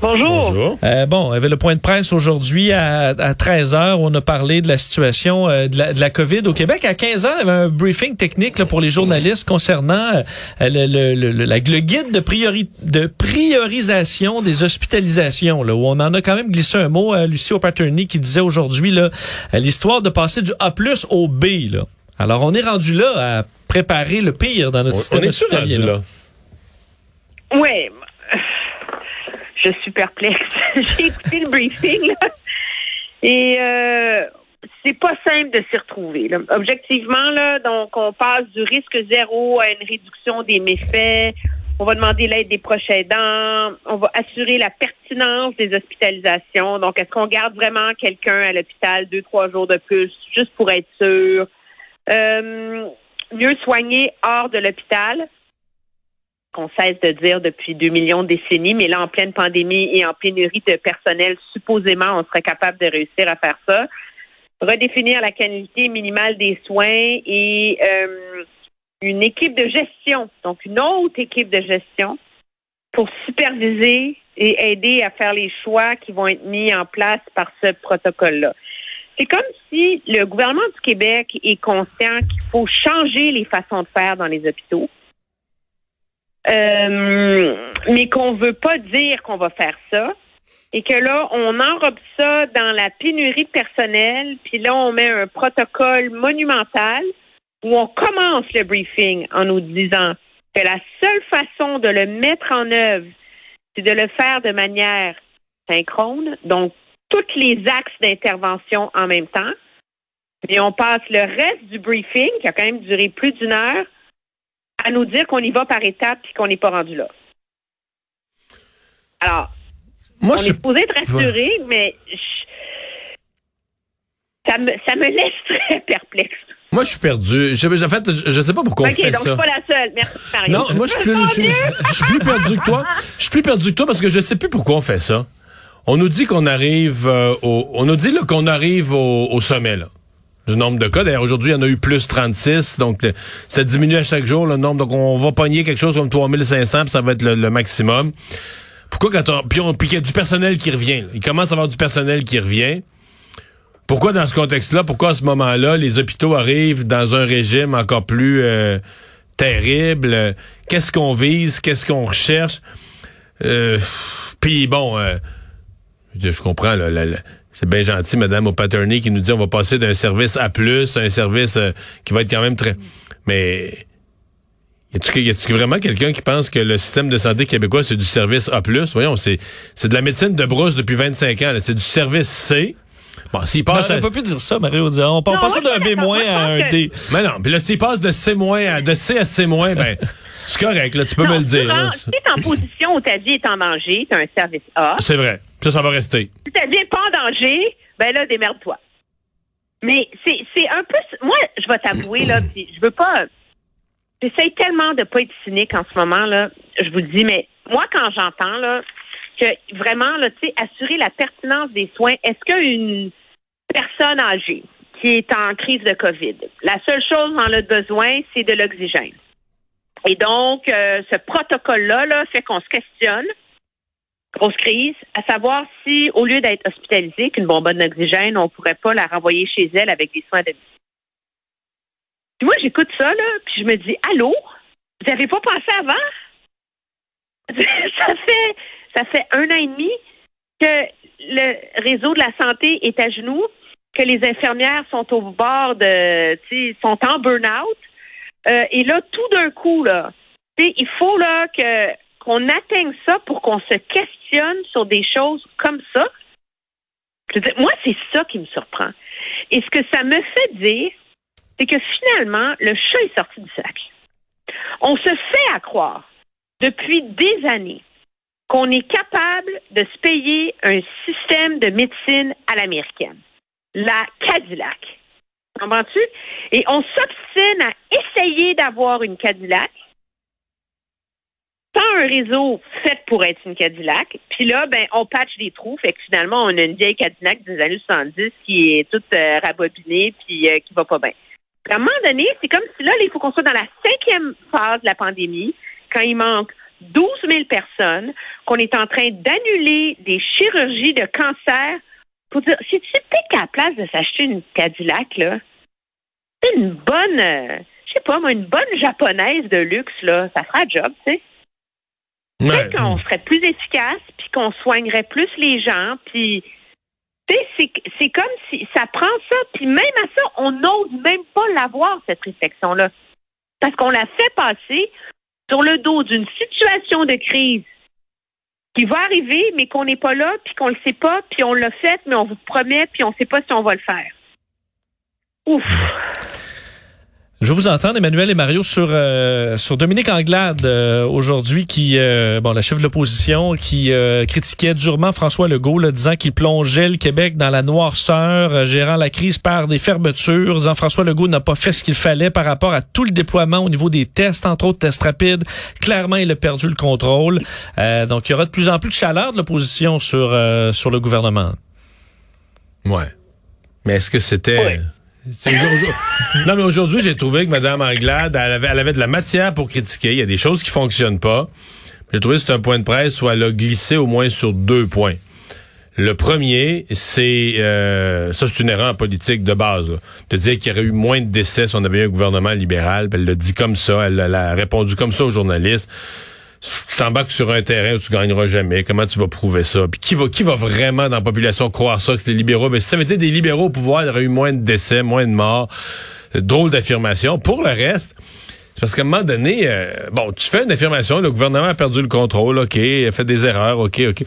Bonjour. Bonjour. Euh, bon, il y avait le point de presse aujourd'hui à, à 13h où on a parlé de la situation euh, de, la, de la COVID au Québec. À 15h, il y avait un briefing technique là, pour les journalistes concernant euh, le, le- le- le- la- le guide de, priori- de priorisation des hospitalisations, là, où on en a quand même glissé un mot à Lucie O'Patterney qui disait aujourd'hui là, euh, l'histoire de passer du A au B. Là. Alors, on est rendu là à préparer le pire dans notre On, système on est-tu hospitalier. rendu là? là? Je suis perplexe. J'ai écouté le briefing. Et euh, c'est pas simple de s'y retrouver. Objectivement, là, donc on passe du risque zéro à une réduction des méfaits. On va demander l'aide des proches aidants. On va assurer la pertinence des hospitalisations. Donc, est-ce qu'on garde vraiment quelqu'un à l'hôpital deux, trois jours de plus, juste pour être sûr? Euh, mieux soigner hors de l'hôpital qu'on cesse de dire depuis deux millions de décennies, mais là, en pleine pandémie et en pénurie de personnel, supposément, on serait capable de réussir à faire ça. Redéfinir la qualité minimale des soins et euh, une équipe de gestion, donc une autre équipe de gestion pour superviser et aider à faire les choix qui vont être mis en place par ce protocole-là. C'est comme si le gouvernement du Québec est conscient qu'il faut changer les façons de faire dans les hôpitaux. Euh, mais qu'on veut pas dire qu'on va faire ça. Et que là, on enrobe ça dans la pénurie de personnel, puis là, on met un protocole monumental où on commence le briefing en nous disant que la seule façon de le mettre en œuvre, c'est de le faire de manière synchrone, donc tous les axes d'intervention en même temps. Et on passe le reste du briefing, qui a quand même duré plus d'une heure, à nous dire qu'on y va par étapes puis qu'on n'est pas rendu là. Alors, Moi, on je est supposé être rassuré, mais je- ça me, ça me laisse très perplexe. moi, je suis perdu. Je, en fait, je, je sais pas pourquoi on OK, fait donc je ça. suis pas la seule. Merci, Mario. Non, moi, je suis plus, je, je- je suis plus perdu que toi. Je suis plus perdu que toi parce que je sais plus pourquoi on fait ça. On nous dit qu'on arrive euh, au, on nous dit qu'on arrive au, au sommet, là. Du nombre de cas. D'ailleurs, aujourd'hui, il y en a eu plus 36. Donc, ça diminue à chaque jour, le nombre. Donc, on va pogner quelque chose comme 3500, puis ça va être le, maximum. Pourquoi quand on, puis on, puis qu'il y a du personnel qui revient. Il commence à avoir du personnel qui revient. Pourquoi dans ce contexte-là, pourquoi à ce moment-là, les hôpitaux arrivent dans un régime encore plus euh, terrible? Qu'est-ce qu'on vise? Qu'est-ce qu'on recherche? Euh, Puis bon, euh, je, comprends, là, c'est bien gentil, Madame O'Patterney, qui nous dit on va passer d'un service A+, à un service euh, qui va être quand même très... Mais y a-tu y a-tu vraiment quelqu'un qui pense que le système de santé québécois, c'est du service A+? Voyons, c'est c'est de la médecine de brousse depuis 25 ans. là. C'est du service C. Bon, s'il Non, passe... on à- pas pu dire ça, Mario. On, on Non, passait moi, d'un B- à un D. Mais non, puis là, s'il passe de C- à de C à C-, ben, c'est correct, là, tu peux Non, me le dire. tu es en position où ta vie est en danger, tu as un service A. C'est vrai. Ça, ça va rester. N'est pas en danger, ben là, démerde-toi. Mais c'est c'est un peu... Moi, je vais t'avouer, là, puis je veux pas... J'essaie tellement de pas être cynique en ce moment, là. Je vous le dis, mais moi, quand j'entends, là, que vraiment, là, tu sais, assurer la pertinence des soins, est-ce qu'une personne âgée qui est en crise de COVID, la seule chose dont elle a besoin, c'est de l'oxygène? Et donc, euh, ce protocole-là là, fait qu'on se questionne, grosse crise, à savoir si, au lieu d'être hospitalisée, qu'une bonbonne d'oxygène, on pourrait pas la renvoyer chez elle avec des soins de vie. Puis moi, j'écoute ça, là, puis je me dis, allô? Vous n'avez pas pensé avant? ça fait ça fait un an et demi que le réseau de la santé est à genoux, que les infirmières sont au bord de, sont en burn-out. Euh, et là, tout d'un coup, là, il faut là que qu'on atteigne ça pour qu'on se questionne sur des choses comme ça. Moi, c'est ça qui me surprend. Et ce que ça me fait dire, c'est que finalement, le chat est sorti du sac. On se fait à croire depuis des années qu'on est capable de se payer un système de médecine à l'américaine, la Cadillac. Comprends-tu? Et on s'obstine à essayer d'avoir une Cadillac tant un réseau fait pour être une Cadillac, puis là, ben, on patch des trous, fait que finalement, on a une vieille Cadillac des années 70 qui est toute euh, rabobinée, puis euh, qui va pas bien. À un moment donné, c'est comme si là, il faut qu'on soit dans la cinquième phase de la pandémie, quand il manque 12 000 personnes, qu'on est en train d'annuler des chirurgies de cancer. Pour dire, si tu étais qu'à la place de s'acheter une Cadillac, là, une bonne, euh, je sais pas moi, une bonne japonaise de luxe, là, ça fera job, tu sais. Peut-être qu'on serait plus efficace, puis qu'on soignerait plus les gens, puis tu sais, c'est comme si ça prend ça, puis même à ça, on n'ose même pas l'avoir, cette réflexion-là. Parce qu'on l'a fait passer sur le dos d'une situation de crise qui va arriver, mais qu'on n'est pas là, puis qu'on le sait pas, puis on l'a fait, mais on vous promet, puis on ne sait pas si on va le faire. Ouf. Je vous entendre, Emmanuel et Mario, sur euh, sur Dominique Anglade euh, aujourd'hui, qui euh, bon, la chef de l'opposition, qui critiquait durement François Legault, là, disant qu'il plongeait le Québec dans la noirceur, gérant la crise par des fermetures, disant François Legault n'a pas fait ce qu'il fallait par rapport à tout le déploiement au niveau des tests, entre autres tests rapides. Clairement, il a perdu le contrôle. donc, il y aura de plus en plus de chaleur de l'opposition sur sur le gouvernement. Ouais. Mais est-ce que c'était non, mais aujourd'hui, j'ai trouvé que Mme Anglade, elle avait, elle avait de la matière pour critiquer. Il y a des choses qui fonctionnent pas. J'ai trouvé que c'est un point de presse où elle a glissé au moins sur deux points. Le premier, c'est euh, ça, c'est une erreur en politique de base. De dire qu'il y aurait eu moins de décès si on avait eu un gouvernement libéral. Elle l'a dit comme ça, elle, elle a répondu comme ça aux journalistes tu t'embarques sur un terrain où tu gagneras jamais. Comment tu vas prouver ça? Puis qui va, qui va vraiment dans la population croire ça, que c'est les libéraux? Mais si ça avait été des libéraux au pouvoir, il y aurait eu moins de décès, moins de morts. Drôle d'affirmation. Pour le reste, c'est parce qu'à un moment donné, euh, bon, tu fais une affirmation, le gouvernement a perdu le contrôle, OK, il a fait des erreurs, OK, OK.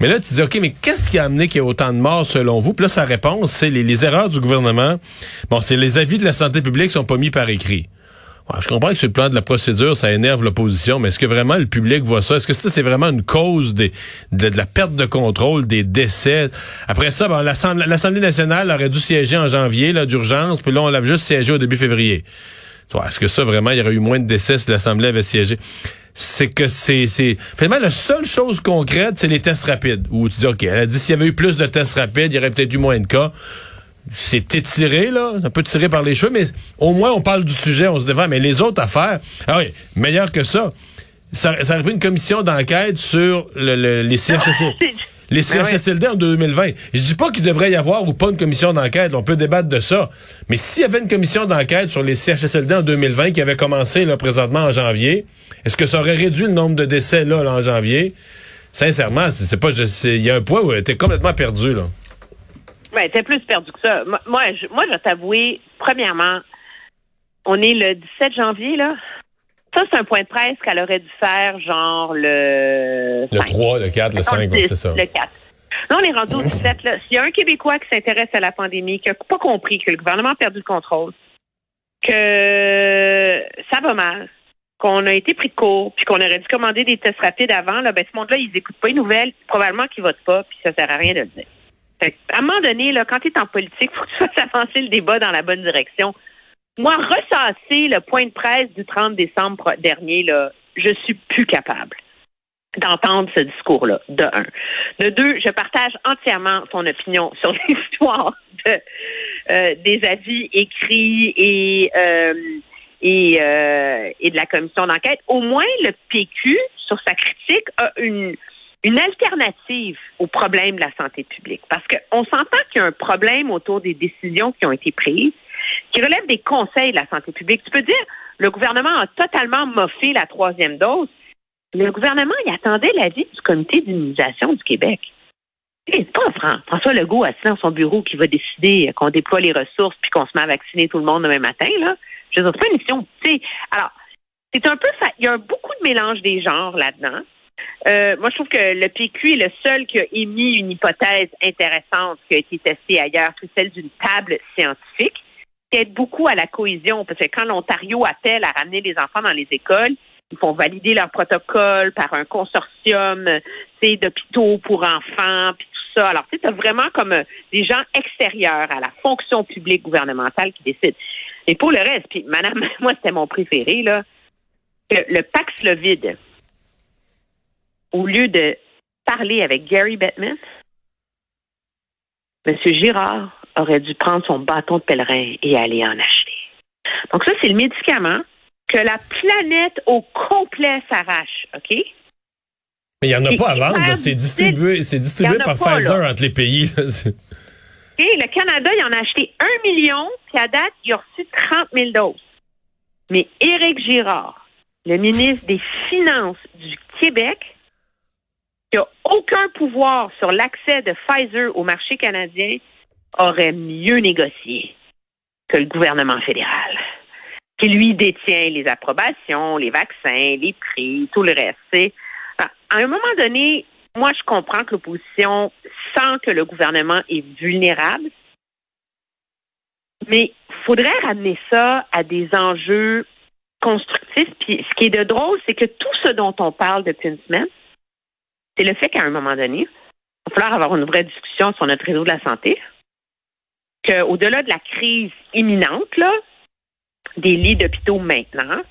Mais là, tu dis, OK, mais qu'est-ce qui a amené qu'il y ait autant de morts selon vous? Puis là, sa réponse, c'est les, les erreurs du gouvernement. Bon, c'est les avis de la santé publique sont pas mis par écrit je comprends que sur le plan de la procédure, ça énerve l'opposition, mais est-ce que vraiment le public voit ça? Est-ce que ça, c'est vraiment une cause des, de, la perte de contrôle, des décès? Après ça, bon, l'Assemblée nationale aurait dû siéger en janvier, là, d'urgence, puis là, on l'a juste siégé au début février. Est-ce que ça, vraiment, il y aurait eu moins de décès si l'Assemblée avait siégé? c'est que c'est c'est finalement la seule chose concrète c'est les tests rapides où tu dis OK elle a dit s'il y avait eu plus de tests rapides il y aurait peut-être eu moins de cas c'est étiré, là, un peu tiré par les cheveux, mais au moins on parle du sujet, on se défend. Mais les autres affaires, ah oui, meilleur que ça. Ça, ça aurait pris une commission d'enquête sur le, les CHSLD. Les ben CHSLD en 2020. Je dis pas qu'il devrait y avoir ou pas une commission d'enquête. On peut débattre de ça. Mais s'il y avait une commission d'enquête sur les CHSLD en 2020 qui avait commencé là, présentement en janvier, est-ce que ça aurait réduit le nombre de décès là, en janvier? Sincèrement, c'est pas. Il y a un point où était complètement perdu. là. Ben, t'es plus perdu que ça. Moi, je, moi, je vais t'avouer, premièrement, on est le 17 janvier, là. Ça, c'est un point de presse qu'elle aurait dû faire, genre le. Le 3, le 4, le 5, c'est ça. Le 4. Là, on est rendu au 17. Là. S'il y a un Québécois qui s'intéresse à la pandémie, qui n'a pas compris que le gouvernement a perdu le contrôle, que ça va mal, qu'on a été pris de court, puis qu'on aurait dû commander des tests rapides avant, là, ben, ce monde-là, ils n'écoutent pas les nouvelles, probablement qu'ils votent pas, puis ça sert à rien de le dire à un moment donné, là, quand tu es en politique, il faut que tu fasses avancer le débat dans la bonne direction. Moi, ressasser le point de presse du 30 décembre dernier, là, je suis plus capable d'entendre ce discours-là, de un. De deux, je partage entièrement son opinion sur l'histoire euh, des avis écrits et, euh, et, euh, et de la commission d'enquête. Au moins, le PQ, sur sa critique, a une une alternative au problème de la santé publique. Parce qu'on s'entend qu'il y a un problème autour des décisions qui ont été prises, qui relèvent des conseils de la santé publique. Tu peux dire, le gouvernement a totalement moffé la troisième dose. Le gouvernement, il attendait l'avis du comité d'immunisation du Québec. C'est pas François Legault assis dans son bureau qui va décider qu'on déploie les ressources puis qu'on se met à vacciner tout le monde demain matin, là. Je veux dire, c'est pas une mission. alors, c'est un peu, il y a beaucoup de mélange des genres là-dedans. Euh, moi, je trouve que le PQ est le seul qui a émis une hypothèse intéressante qui a été testée ailleurs, c'est celle d'une table scientifique qui aide beaucoup à la cohésion, parce que quand l'Ontario appelle à ramener les enfants dans les écoles, ils font valider leur protocole par un consortium d'hôpitaux pour enfants, puis tout ça. Alors, tu as vraiment comme euh, des gens extérieurs à la fonction publique gouvernementale qui décident. Et pour le reste, puis madame, moi, c'était mon préféré, là, que le Paxlovid, au lieu de parler avec Gary Bettman, M. Girard aurait dû prendre son bâton de pèlerin et aller en acheter. Donc ça, c'est le médicament que la planète au complet s'arrache, OK? Mais il n'y en a pas à vendre. C'est distribué, c'est distribué par pas, Pfizer là. entre les pays. là. Le Canada, il en a acheté un million, puis à date, il a reçu 30 000 doses. Mais Éric Girard, le ministre des Finances du Québec, qui n'a aucun pouvoir sur l'accès de Pfizer au marché canadien, aurait mieux négocié que le gouvernement fédéral, qui lui détient les approbations, les vaccins, les prix, tout le reste. À à un moment donné, moi, je comprends que l'opposition sent que le gouvernement est vulnérable, mais il faudrait ramener ça à des enjeux constructifs. Puis ce qui est de drôle, c'est que tout ce dont on parle depuis une semaine, c'est le fait qu'à un moment donné, il va falloir avoir une vraie discussion sur notre réseau de la santé, qu'au-delà de la crise imminente, là, des lits d'hôpitaux maintenant,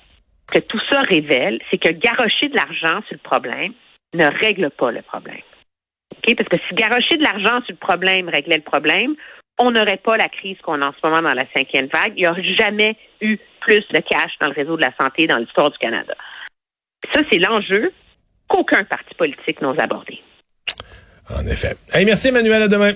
que tout ça révèle, c'est que garocher de l'argent sur le problème ne règle pas le problème. OK? Parce que si garocher de l'argent sur le problème réglait le problème, on n'aurait pas la crise qu'on a en ce moment dans la cinquième vague. Il n'y a jamais eu plus de cash dans le réseau de la santé dans l'histoire du Canada. Ça, c'est l'enjeu qu'aucun parti politique n'ose aborder. En effet. Hey, merci Emmanuel, à demain.